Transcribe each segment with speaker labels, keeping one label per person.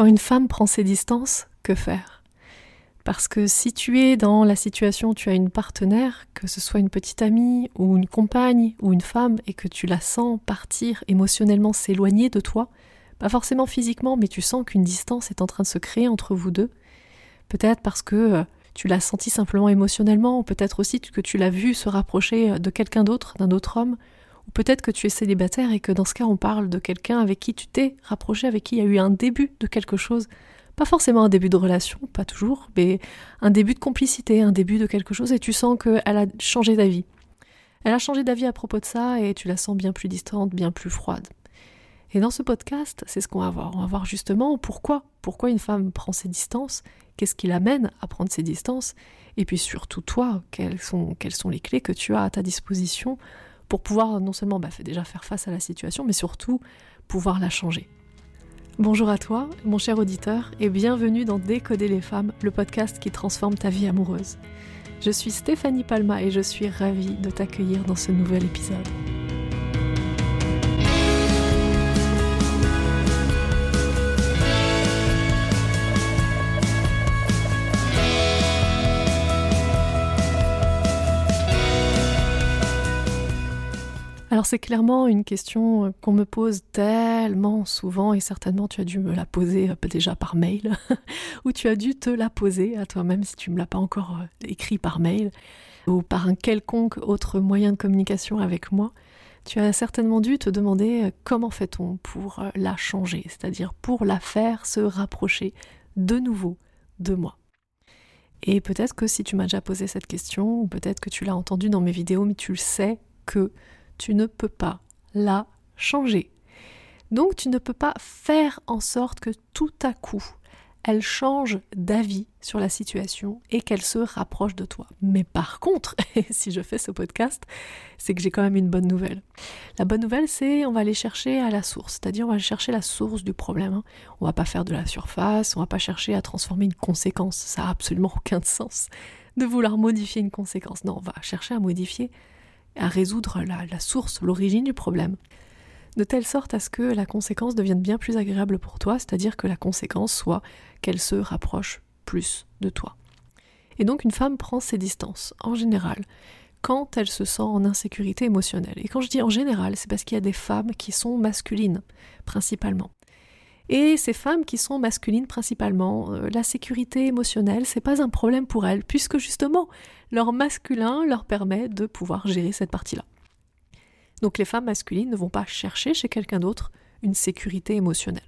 Speaker 1: Quand une femme prend ses distances, que faire? Parce que si tu es dans la situation où tu as une partenaire, que ce soit une petite amie ou une compagne ou une femme, et que tu la sens partir émotionnellement, s'éloigner de toi, pas forcément physiquement, mais tu sens qu'une distance est en train de se créer entre vous deux, peut-être parce que euh, tu l'as senti simplement émotionnellement, ou peut-être aussi que tu l'as vu se rapprocher euh, de quelqu'un d'autre, d'un autre homme, peut-être que tu es célibataire et que dans ce cas on parle de quelqu'un avec qui tu t'es rapproché, avec qui il y a eu un début de quelque chose. Pas forcément un début de relation, pas toujours, mais un début de complicité, un début de quelque chose et tu sens qu'elle a changé d'avis. Elle a changé d'avis à propos de ça et tu la sens bien plus distante, bien plus froide. Et dans ce podcast, c'est ce qu'on va voir. On va voir justement pourquoi, pourquoi une femme prend ses distances, qu'est-ce qui l'amène à prendre ses distances, et puis surtout toi, quelles sont les clés que tu as à ta disposition pour pouvoir non seulement bah, déjà faire face à la situation, mais surtout pouvoir la changer. Bonjour à toi, mon cher auditeur, et bienvenue dans Décoder les femmes, le podcast qui transforme ta vie amoureuse. Je suis Stéphanie Palma et je suis ravie de t'accueillir dans ce nouvel épisode. C'est clairement une question euh, qu'on me pose tellement souvent et certainement tu as dû me la poser euh, déjà par mail ou tu as dû te la poser à toi-même si tu ne me l'as pas encore euh, écrit par mail ou par un quelconque autre moyen de communication avec moi. Tu as certainement dû te demander comment fait-on pour la changer, c'est-à-dire pour la faire se rapprocher de nouveau de moi. Et peut-être que si tu m'as déjà posé cette question, ou peut-être que tu l'as entendu dans mes vidéos, mais tu le sais que tu ne peux pas la changer. Donc tu ne peux pas faire en sorte que tout à coup, elle change d'avis sur la situation et qu'elle se rapproche de toi. Mais par contre, si je fais ce podcast, c'est que j'ai quand même une bonne nouvelle. La bonne nouvelle, c'est on va aller chercher à la source, c'est-à-dire on va chercher la source du problème. Hein. On va pas faire de la surface, on va pas chercher à transformer une conséquence, ça a absolument aucun sens de vouloir modifier une conséquence. Non, on va chercher à modifier à résoudre la, source, l'origine du problème, de telle sorte à ce que la conséquence devienne bien plus agréable pour toi, c'est-à-dire que la conséquence soit qu'elle se rapproche plus de toi. Et donc une femme prend ses distances, en général, quand elle se sent en insécurité émotionnelle. Et quand je dis en général, c'est parce qu'il y a des femmes qui sont masculines, principalement. Et ces femmes qui sont masculines principalement, euh, la sécurité émotionnelle, c'est pas un problème pour elles, puisque justement, leur masculin leur permet de pouvoir gérer cette partie-là. Donc les femmes masculines ne vont pas chercher chez quelqu'un d'autre une sécurité émotionnelle.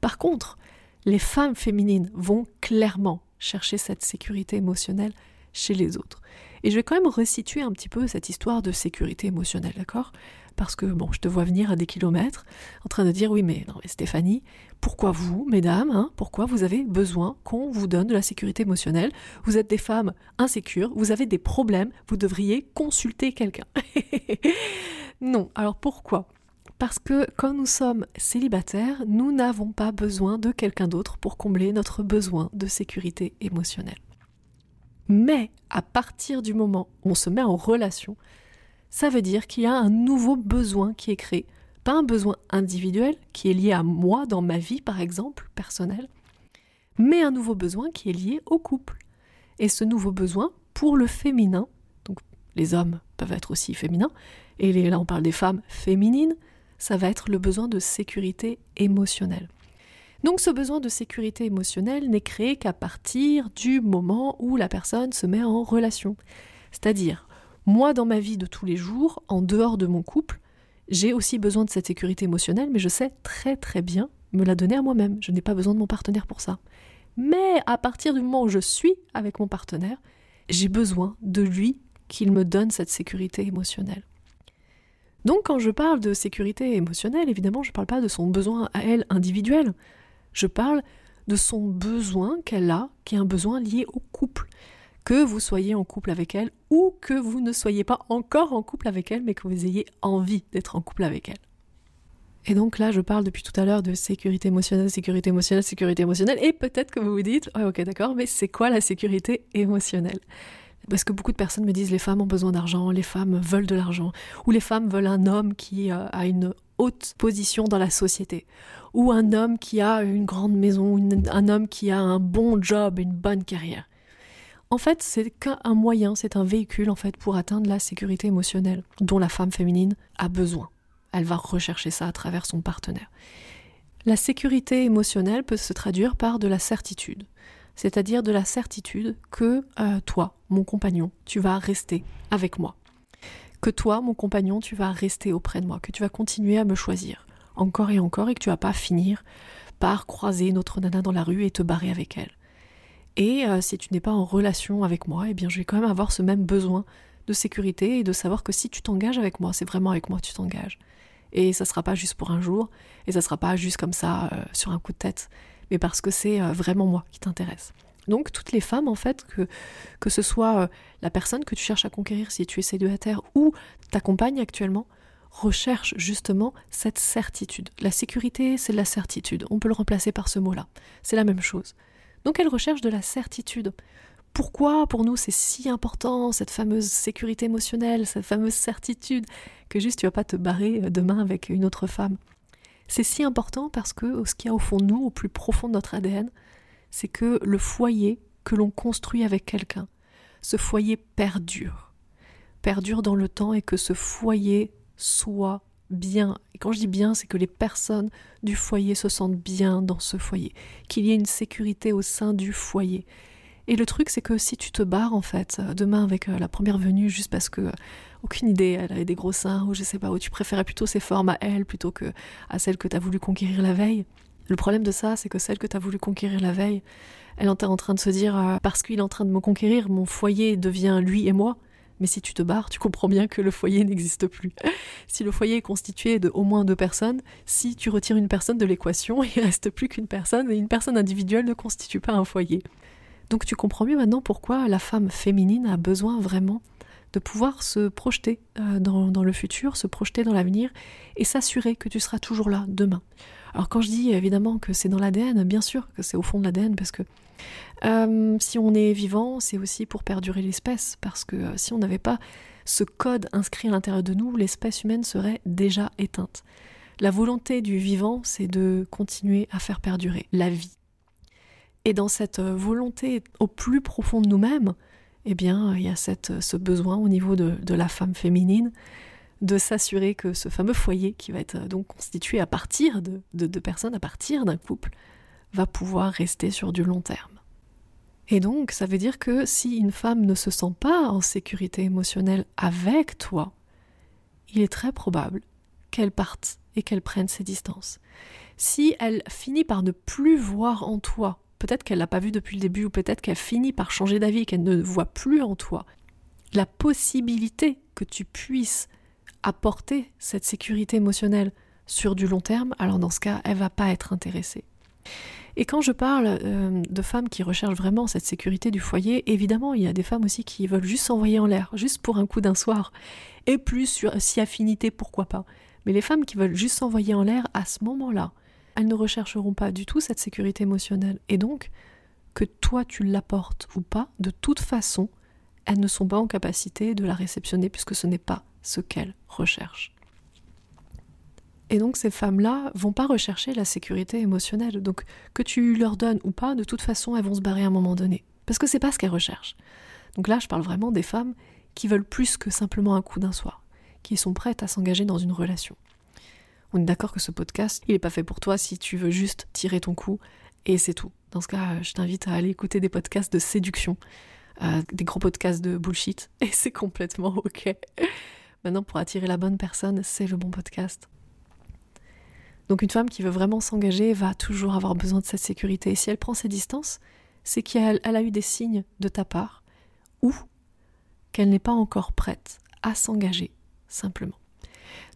Speaker 1: Par contre, les femmes féminines vont clairement chercher cette sécurité émotionnelle chez les autres. Et je vais quand même resituer un petit peu cette histoire de sécurité émotionnelle, d'accord? Parce que, bon, je te vois venir à des kilomètres en train de dire, oui, mais non, mais Stéphanie, pourquoi vous, mesdames, hein, pourquoi vous avez besoin qu'on vous donne de la sécurité émotionnelle? Vous êtes des femmes insécures, vous avez des problèmes, vous devriez consulter quelqu'un. non, alors pourquoi? Parce que quand nous sommes célibataires, nous n'avons pas besoin de quelqu'un d'autre pour combler notre besoin de sécurité émotionnelle. Mais à partir du moment où on se met en relation, ça veut dire qu'il y a un nouveau besoin qui est créé. Pas un besoin individuel qui est lié à moi dans ma vie, par exemple, personnelle, mais un nouveau besoin qui est lié au couple. Et ce nouveau besoin, pour le féminin, donc les hommes peuvent être aussi féminins, et là on parle des femmes féminines, ça va être le besoin de sécurité émotionnelle. Donc ce besoin de sécurité émotionnelle n'est créé qu'à partir du moment où la personne se met en relation. C'est-à-dire, moi dans ma vie de tous les jours, en dehors de mon couple, j'ai aussi besoin de cette sécurité émotionnelle, mais je sais très très bien me la donner à moi-même. Je n'ai pas besoin de mon partenaire pour ça. Mais à partir du moment où je suis avec mon partenaire, j'ai besoin de lui qu'il me donne cette sécurité émotionnelle. Donc quand je parle de sécurité émotionnelle, évidemment, je ne parle pas de son besoin à elle individuel. Je parle de son besoin qu'elle a, qui est un besoin lié au couple. Que vous soyez en couple avec elle ou que vous ne soyez pas encore en couple avec elle, mais que vous ayez envie d'être en couple avec elle. Et donc là, je parle depuis tout à l'heure de sécurité émotionnelle, sécurité émotionnelle, sécurité émotionnelle, et peut-être que vous vous dites, ok d'accord, mais c'est quoi la sécurité émotionnelle? Parce que beaucoup de personnes me disent les femmes ont besoin d'argent, les femmes veulent de l'argent, ou les femmes veulent un homme qui euh, a une haute position dans la société, ou un homme qui a une grande maison, un homme qui a un bon job, une bonne carrière. En fait, c'est qu'un moyen, c'est un véhicule en fait pour atteindre la sécurité émotionnelle dont la femme féminine a besoin. Elle va rechercher ça à travers son partenaire. La sécurité émotionnelle peut se traduire par de la certitude, c'est-à-dire de la certitude que euh, toi, mon compagnon, tu vas rester avec moi. Que toi, mon compagnon, tu vas rester auprès de moi, que tu vas continuer à me choisir, encore et encore, et que tu vas pas finir par croiser notre nana dans la rue et te barrer avec elle. Et euh, si tu n'es pas en relation avec moi, eh bien je vais quand même avoir ce même besoin de sécurité et de savoir que si tu t'engages avec moi, c'est vraiment avec moi que tu t'engages. Et ça sera pas juste pour un jour, et ça sera pas juste comme ça euh, sur un coup de tête, mais parce que c'est euh, vraiment moi qui t'intéresse. Donc toutes les femmes, en fait, que, que ce soit la personne que tu cherches à conquérir si tu es célibataire ou ta compagne actuellement, recherche justement cette certitude. La sécurité, c'est la certitude. On peut le remplacer par ce mot-là. C'est la même chose. Donc elle recherche de la certitude. Pourquoi pour nous c'est si important cette fameuse sécurité émotionnelle, cette fameuse certitude que juste tu vas pas te barrer euh, demain avec une autre femme? C'est si important parce que ce qu'il y a au fond de nous, au plus profond de notre ADN, c'est que le foyer que l'on construit avec quelqu'un, ce foyer perdure. Perdure dans le temps et que ce foyer soit bien. Quand je dis bien, c'est que les personnes du foyer se sentent bien dans ce foyer, qu'il y ait une sécurité au sein du foyer. Et le truc, c'est que si tu te barres, en fait, euh, demain avec euh, la première venue, juste parce que, euh, aucune idée, elle avait des gros seins, ou je sais pas, où tu préférais plutôt ses formes à elle plutôt que à celle que tu as voulu conquérir la veille. Le problème de ça, c'est que celle que tu as voulu conquérir la veille, elle est en train de se dire, parce qu'il est en train de me conquérir, mon foyer devient lui et moi, mais si tu te barres, tu comprends bien que le foyer n'existe plus. si le foyer est constitué de au moins deux personnes, si tu retires une personne de l'équation, il reste plus qu'une personne et une personne individuelle ne constitue pas un foyer. Donc tu comprends mieux maintenant pourquoi la femme féminine a besoin vraiment de pouvoir se projeter euh, dans, dans, le futur, se projeter dans l'avenir et s'assurer que tu seras toujours là demain. Alors quand je dis évidemment que c'est dans l'ADN, bien sûr que c'est au fond de l'ADN parce que euh, si on est vivant, c'est aussi pour perdurer l'espèce, parce que euh, si on n'avait pas ce code inscrit à l'intérieur de nous, l'espèce humaine serait déjà éteinte. La volonté du vivant, c'est de continuer à faire perdurer la vie. Et dans cette euh, volonté au plus profond de nous-mêmes, eh bien, il y a cette, ce besoin au niveau de, la femme féminine de s'assurer que ce fameux foyer qui va être donc constitué à partir de, de, de personnes, à partir d'un couple, va pouvoir rester sur du long terme. Et donc, ça veut dire que si une femme ne se sent pas en sécurité émotionnelle avec toi, il est très probable qu'elle parte et qu'elle prenne ses distances. Si elle finit par ne plus voir en toi, peut-être qu'elle l'a pas vu depuis le début, ou peut-être qu'elle finit par changer d'avis qu'elle ne voit plus en toi la possibilité que tu puisses apporter cette sécurité émotionnelle sur du long terme, alors dans ce cas, elle va pas être intéressée. Et quand je parle euh, de femmes qui recherchent vraiment cette sécurité du foyer, évidemment, il y a des femmes aussi qui veulent juste s'envoyer en l'air, juste pour un coup d'un soir, et plus sur si affinité, pourquoi pas. Mais les femmes qui veulent juste s'envoyer en l'air, à ce moment-là, elles ne rechercheront pas du tout cette sécurité émotionnelle. Et donc, que toi tu l'apportes ou pas, de toute façon, elles ne sont pas en capacité de la réceptionner puisque ce n'est pas ce qu'elles recherchent. Et donc ces femmes-là vont pas rechercher la sécurité émotionnelle. Donc que tu leur donnes ou pas, de toute façon, elles vont se barrer à un moment donné. Parce que c'est pas ce qu'elles recherchent. Donc là, je parle vraiment des femmes qui veulent plus que simplement un coup d'un soir, qui sont prêtes à s'engager dans une relation. On est d'accord que ce podcast, il n'est pas fait pour toi si tu veux juste tirer ton coup et c'est tout. Dans ce cas, je t'invite à aller écouter des podcasts de séduction, euh, des gros podcasts de bullshit, et c'est complètement ok. Maintenant, pour attirer la bonne personne, c'est le bon podcast. Donc une femme qui veut vraiment s'engager va toujours avoir besoin de cette sécurité. Et si elle prend ses distances, c'est qu'elle a eu des signes de ta part ou qu'elle n'est pas encore prête à s'engager, simplement.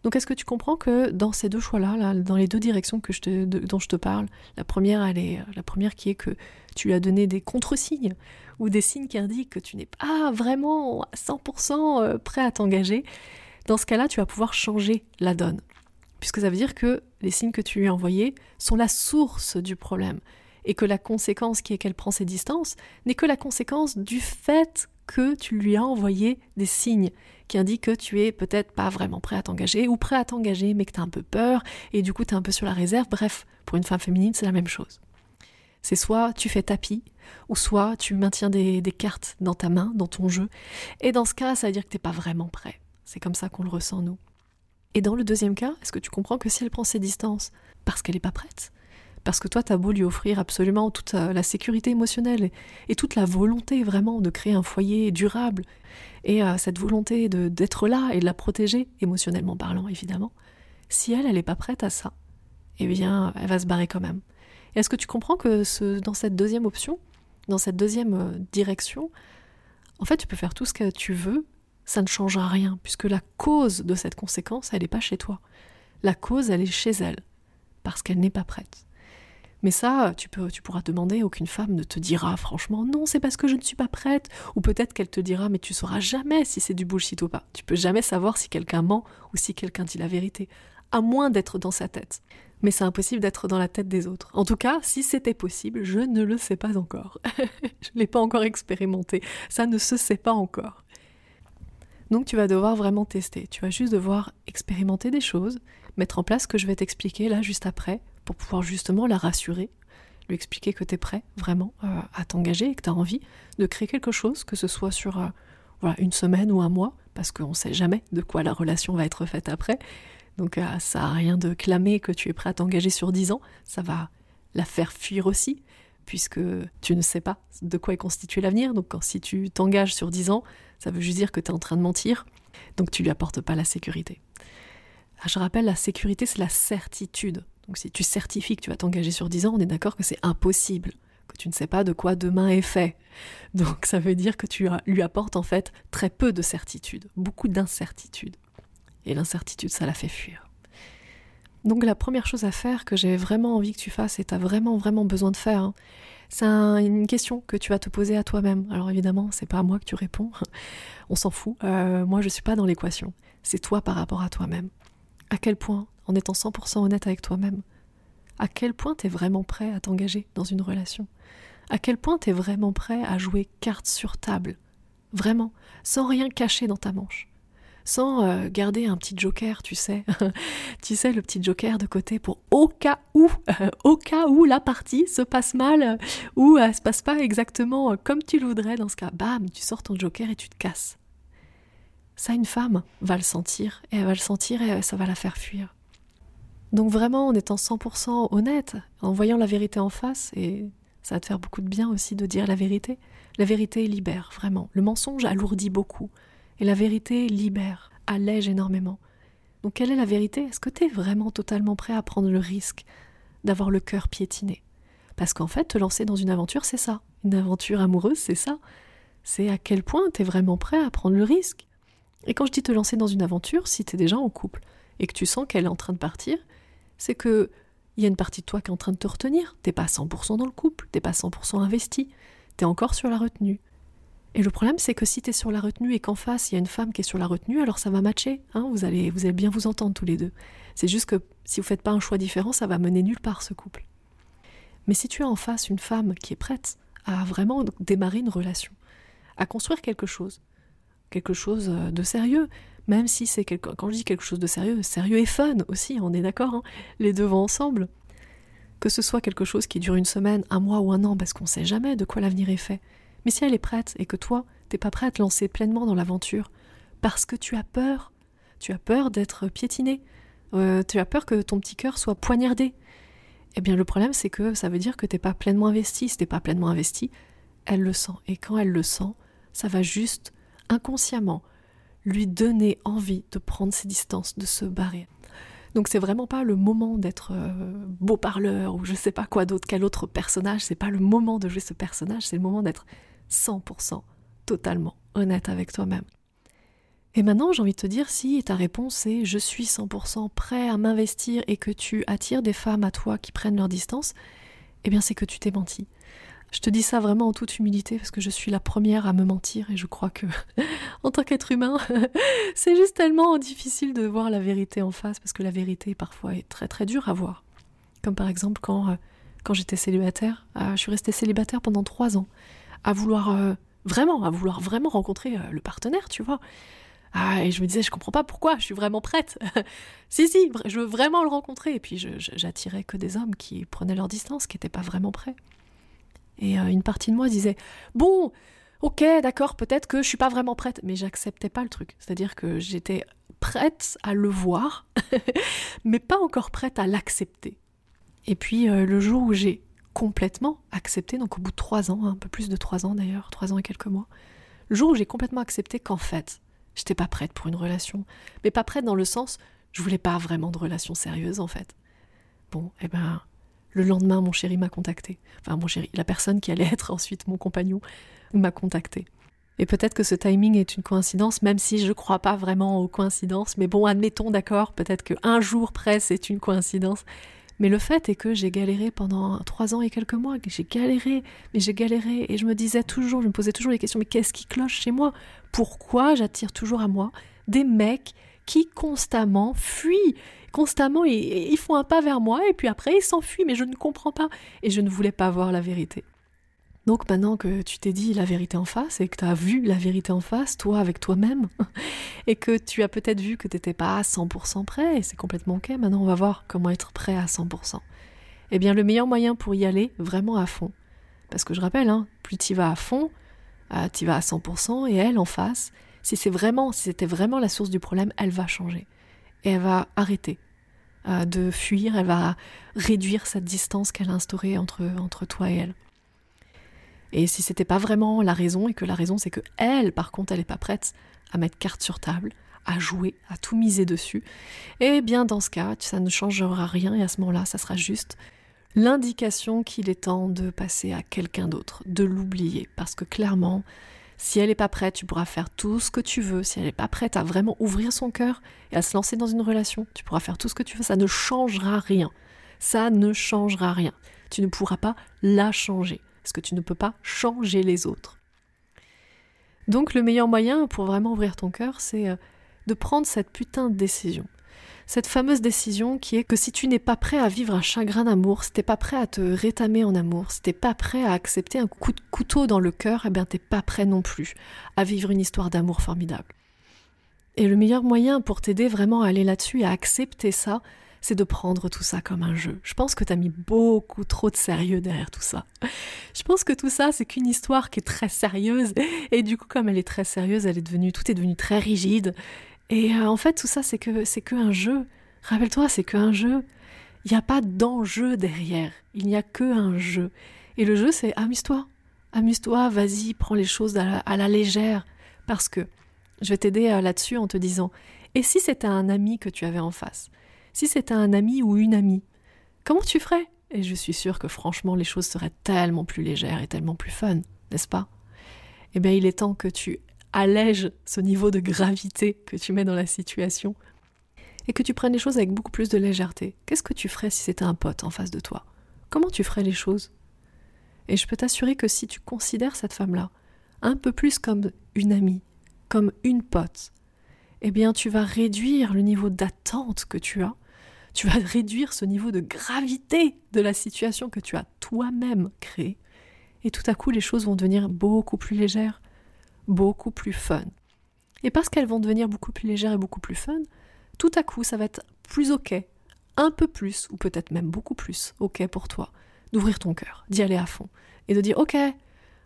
Speaker 1: Donc est-ce que tu comprends que dans ces deux choix-là, dans les deux directions dont je te parle, la première, la première qui est que tu lui as donné des contre-signes ou des signes qui indiquent que tu n'es pas vraiment à 100% euh, prêt à t'engager, dans ce cas-là, tu vas pouvoir changer la donne puisque ça veut dire que les signes que tu lui as envoyés sont la source du problème, et que la conséquence qui est qu'elle prend ses distances n'est que la conséquence du fait que tu lui as envoyé des signes qui indiquent que tu es peut-être pas vraiment prêt à t'engager ou prêt à t'engager mais que tu as un peu peur et du coup tu es un peu sur la réserve. Bref, pour une femme féminine, c'est la même chose. C'est soit tu fais tapis, ou soit tu maintiens des, des, cartes dans ta main, dans ton jeu. Et dans ce cas, ça veut dire que t'es pas vraiment prêt. C'est comme ça qu'on le ressent, nous. Et dans le deuxième cas, est-ce que tu comprends que si elle prend ses distances parce qu'elle n'est pas prête, parce que toi, tu as beau lui offrir absolument toute euh, la sécurité émotionnelle et, toute la volonté vraiment de créer un foyer durable, et euh, cette volonté d'être là et de la protéger, émotionnellement parlant évidemment, si elle, elle n'est pas prête à ça, eh bien, elle va se barrer quand même. Est-ce que tu comprends que ce, dans cette deuxième option, dans cette deuxième euh, direction, en fait, tu peux faire tout ce que tu veux, ça ne changera rien, puisque la cause de cette conséquence, elle n'est pas chez toi. La cause, elle est chez elle, parce qu'elle n'est pas prête. Mais ça, tu pourras demander, aucune femme ne te dira franchement non, c'est parce que je ne suis pas prête. Ou peut-être qu'elle te dira, mais tu sauras jamais si c'est du bullshit ou pas. Tu peux jamais savoir si quelqu'un ment ou si quelqu'un dit la vérité, à moins d'être dans sa tête. Mais c'est impossible d'être dans la tête des autres. En tout cas, si c'était possible, je ne le sais pas encore. je ne l'ai pas encore expérimenté. Ça ne se sait pas encore. Donc tu vas devoir vraiment tester. Tu vas juste devoir expérimenter des choses, mettre en place ce que je vais t'expliquer là juste après, pour pouvoir justement la rassurer, lui expliquer que tu es prêt vraiment euh, à t'engager et que tu as envie de créer quelque chose, que ce soit sur euh, voilà, une semaine ou un mois, parce qu'on ne sait jamais de quoi la relation va être faite après. Donc euh, ça n'a rien de clamer que tu es prêt à t'engager sur dix ans, ça va la faire fuir aussi, puisque tu ne sais pas de quoi est constitué l'avenir. Donc si tu t'engages sur dix ans, ça veut juste dire que tu es en train de mentir, donc tu lui apportes pas la sécurité. Ah, je rappelle, la sécurité, c'est la certitude. Donc si tu certifies que tu vas t'engager sur 10 ans, on est d'accord que c'est impossible, que tu ne sais pas de quoi demain est fait. Donc ça veut dire que tu lui apportes en fait très peu de certitude, beaucoup d'incertitude. Et l'incertitude, ça la fait fuir. Donc la première chose à faire que j'ai vraiment envie que tu fasses et tu as vraiment vraiment besoin de faire, hein, c'est une question que tu vas te poser à toi-même. Alors évidemment, c'est pas à moi que tu réponds, on s'en fout. Euh, moi, je suis pas dans l'équation. C'est toi par rapport à toi-même. À quel point en étant 100% honnête avec toi-même. À quel point tu es vraiment prêt à t'engager dans une relation? À quel point tu es vraiment prêt à jouer carte sur table? Vraiment, sans rien cacher dans ta manche. Sans euh, garder un petit joker, tu sais. tu sais, le petit joker de côté pour au cas où, au cas où la partie se passe mal, ou elle se passe pas exactement comme tu le voudrais. Dans ce cas, bam, tu sors ton joker et tu te casses. Ça, une femme va le sentir, et elle va le sentir et ça va la faire fuir. Donc vraiment, en étant 100% honnête, en voyant la vérité en face, et ça va te faire beaucoup de bien aussi de dire la vérité, la vérité libère, vraiment. Le mensonge alourdit beaucoup, et la vérité libère, allège énormément. Donc quelle est la vérité? Est-ce que tu es vraiment totalement prêt à prendre le risque d'avoir le cœur piétiné? Parce qu'en fait, te lancer dans une aventure, c'est ça. Une aventure amoureuse, c'est ça. C'est à quel point tu es vraiment prêt à prendre le risque. Et quand je dis te lancer dans une aventure, si tu es déjà en couple et que tu sens qu'elle est en train de partir, c'est que il y a une partie de toi qui est en train de te retenir. T'es pas 100% dans le couple, t'es pas 100% investi, t'es encore sur la retenue. Et le problème, c'est que si t'es sur la retenue et qu'en face il y a une femme qui est sur la retenue, alors ça va matcher. Hein vous allez, vous allez bien vous entendre tous les deux. C'est juste que si vous faites pas un choix différent, ça va mener nulle part ce couple. Mais si tu as en face une femme qui est prête à vraiment démarrer une relation, à construire quelque chose, quelque chose de sérieux, même si c'est quelque... quand je dis quelque chose de sérieux, sérieux et fun aussi, on est d'accord, hein les deux vont ensemble. Que ce soit quelque chose qui dure une semaine, un mois ou un an, parce qu'on ne sait jamais de quoi l'avenir est fait. Mais si elle est prête et que toi, t'es pas prêt à te lancer pleinement dans l'aventure, parce que tu as peur, tu as peur d'être piétiné, euh, tu as peur que ton petit cœur soit poignardé, eh bien le problème c'est que ça veut dire que t'es pas pleinement investi. Si t'es pas pleinement investi, elle le sent. Et quand elle le sent, ça va juste inconsciemment lui donner envie de prendre ses distances, de se barrer. Donc c'est vraiment pas le moment d'être euh, beau parleur ou je sais pas quoi d'autre, quel autre personnage, c'est pas le moment de jouer ce personnage, c'est le moment d'être 100% totalement honnête avec toi-même. Et maintenant, j'ai envie de te dire si ta réponse est je suis 100% prêt à m'investir et que tu attires des femmes à toi qui prennent leur distance, eh bien c'est que tu t'es menti. Je te dis ça vraiment en toute humilité parce que je suis la première à me mentir et je crois que, en tant qu'être humain, c'est juste tellement difficile de voir la vérité en face parce que la vérité parfois est très très dure à voir. Comme par exemple quand, euh, quand j'étais célibataire, euh, je suis restée célibataire pendant trois ans, à vouloir euh, vraiment, à vouloir vraiment rencontrer le partenaire, tu vois. Ah, et je me disais, je comprends pas pourquoi, je suis vraiment prête. si, si, je veux vraiment le rencontrer. Et puis j'attirais que des hommes qui prenaient leur distance, qui n'étaient pas vraiment prêts. Et une partie de moi disait, bon, ok, d'accord, peut-être que je suis pas vraiment prête, mais j'acceptais pas le truc. C'est-à-dire que j'étais prête à le voir, mais pas encore prête à l'accepter. Et puis euh, le jour où j'ai complètement accepté, donc au bout de trois ans, un peu plus de trois ans d'ailleurs, trois ans et quelques mois, le jour où j'ai complètement accepté qu'en fait, j'étais pas prête pour une relation, mais pas prête dans le sens, je voulais pas vraiment de relation sérieuse en fait. Bon, eh ben, le lendemain, mon chéri m'a contacté. Enfin, mon chéri, la personne qui allait être ensuite mon compagnon m'a contacté. Et peut-être que ce timing est une coïncidence, même si je ne crois pas vraiment aux coïncidences. Mais bon, admettons, d'accord, peut-être qu'un jour près, c'est une coïncidence. Mais le fait est que j'ai galéré pendant trois ans et quelques mois. J'ai galéré, mais j'ai galéré. Et je me disais toujours, je me posais toujours les questions, mais qu'est-ce qui cloche chez moi? Pourquoi j'attire toujours à moi des mecs qui constamment fuient Constamment, ils, ils font un pas vers moi et puis après, ils s'enfuient, mais je ne comprends pas. Et je ne voulais pas voir la vérité. Donc maintenant que tu t'es dit la vérité en face et que tu as vu la vérité en face, toi avec toi-même, et que tu as peut-être vu que tu n'étais pas à 100% prêt, et c'est complètement ok, maintenant on va voir comment être prêt à 100%. Eh bien le meilleur moyen pour y aller vraiment à fond, parce que je rappelle, hein, plus tu vas à fond, euh, tu vas à 100%, et elle en face, si c'est vraiment, si c'était vraiment la source du problème, elle va changer. Et elle va arrêter euh, de fuir, elle va réduire cette distance qu'elle a instaurée entre, entre toi et elle. Et si c'était pas vraiment la raison, et que la raison c'est que elle, par contre, elle n'est pas prête à mettre carte sur table, à jouer, à tout miser dessus, eh bien dans ce cas, ça ne changera rien, et à ce moment-là, ça sera juste l'indication qu'il est temps de passer à quelqu'un d'autre, de l'oublier, parce que clairement, si elle n'est pas prête, tu pourras faire tout ce que tu veux. Si elle n'est pas prête à vraiment ouvrir son cœur et à se lancer dans une relation, tu pourras faire tout ce que tu veux. Ça ne changera rien. Ça ne changera rien. Tu ne pourras pas la changer parce que tu ne peux pas changer les autres. Donc le meilleur moyen pour vraiment ouvrir ton cœur, c'est euh, de prendre cette putain de décision. Cette fameuse décision qui est que si tu n'es pas prêt à vivre un chagrin d'amour, si t'es pas prêt à te rétamer en amour, si t'es pas prêt à accepter un coup de couteau dans le cœur, eh bien t'es pas prêt non plus à vivre une histoire d'amour formidable. Et le meilleur moyen pour t'aider vraiment à aller là-dessus et à accepter ça, c'est de prendre tout ça comme un jeu. Je pense que tu as mis beaucoup trop de sérieux derrière tout ça. Je pense que tout ça, c'est qu'une histoire qui est très sérieuse. Et du coup, comme elle est très sérieuse, elle est devenue, tout est devenu très rigide. Et euh, en fait, tout ça, c'est que c'est qu'un jeu. Rappelle-toi, c'est qu'un jeu. Il n'y a pas d'enjeu derrière. Il n'y a que un jeu. Et le jeu, c'est amuse-toi. Amuse-toi, vas-y, prends les choses à la légère. Parce que je vais t'aider euh, là-dessus en te disant, et si c'était un ami que tu avais en face? Si c'était un ami ou une amie, comment tu ferais? Et je suis sûre que franchement les choses seraient tellement plus légères et tellement plus fun, n'est-ce pas? Eh bien il est temps que tu allèges ce niveau de gravité que tu mets dans la situation et que tu prennes les choses avec beaucoup plus de légèreté. Qu'est-ce que tu ferais si c'était un pote en face de toi? Comment tu ferais les choses? Et je peux t'assurer que si tu considères cette femme-là un peu plus comme une amie, comme une pote, eh bien tu vas réduire le niveau d'attente que tu as tu vas réduire ce niveau de gravité de la situation que tu as toi-même créée. Et tout à coup, les choses vont devenir beaucoup plus légères, beaucoup plus fun. Et parce qu'elles vont devenir beaucoup plus légères et beaucoup plus fun, tout à coup, ça va être plus ok, un peu plus, ou peut-être même beaucoup plus ok pour toi, d'ouvrir ton cœur, d'y aller à fond, et de dire ok,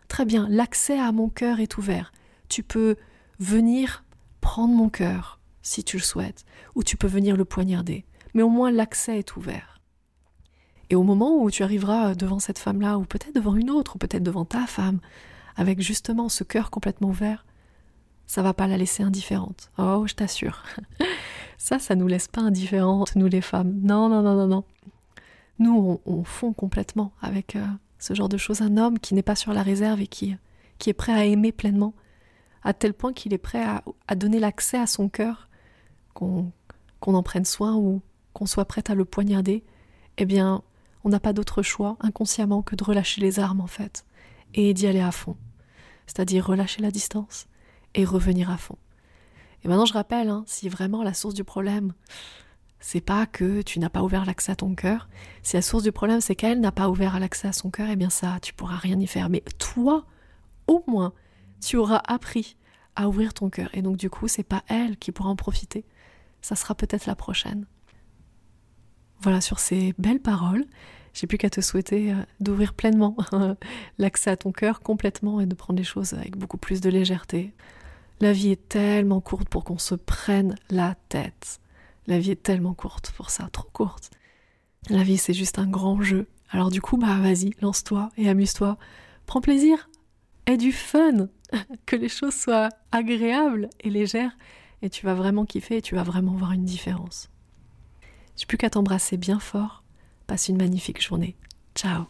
Speaker 1: très bien, l'accès à mon cœur est ouvert. Tu peux venir prendre mon cœur, si tu le souhaites, ou tu peux venir le poignarder mais au moins l'accès est ouvert. Et au moment où tu arriveras devant cette femme-là, ou peut-être devant une autre, ou peut-être devant ta femme, avec justement ce cœur complètement ouvert, ça va pas la laisser indifférente. Oh, je t'assure. ça, ça nous laisse pas indifférentes, nous les femmes. Non, non, non, non, non. Nous, on, fond complètement avec euh, ce genre de choses. Un homme qui n'est pas sur la réserve et qui, qui est prêt à aimer pleinement, à tel point qu'il est prêt à, à donner l'accès à son cœur, qu'on en prenne soin ou qu'on soit prête à le poignarder, eh bien, on n'a pas d'autre choix inconsciemment que de relâcher les armes en fait, et d'y aller à fond. C'est-à-dire relâcher la distance et revenir à fond. Et maintenant je rappelle, hein, si vraiment la source du problème, c'est pas que tu n'as pas ouvert l'accès à ton cœur, si la source du problème c'est qu'elle n'a pas ouvert l'accès à son cœur, eh bien ça, tu pourras rien y faire. Mais toi, au moins, Tu auras appris à ouvrir ton cœur. Et donc du coup, c'est pas elle qui pourra en profiter. Ça sera peut-être la prochaine. Voilà, sur ces belles paroles, j'ai plus qu'à te souhaiter euh, d'ouvrir pleinement l'accès à ton cœur complètement et de prendre les choses avec beaucoup plus de légèreté. La vie est tellement courte pour qu'on se prenne la tête. La vie est tellement courte pour ça, trop courte. La vie, c'est juste un grand jeu. Alors du coup, bah vas-y, lance-toi et amuse-toi. Prends plaisir. Aie du fun. que les choses soient agréables et légères. Et tu vas vraiment kiffer et tu vas vraiment voir une différence. J'ai plus qu'à t'embrasser bien fort. Passe une magnifique journée. Ciao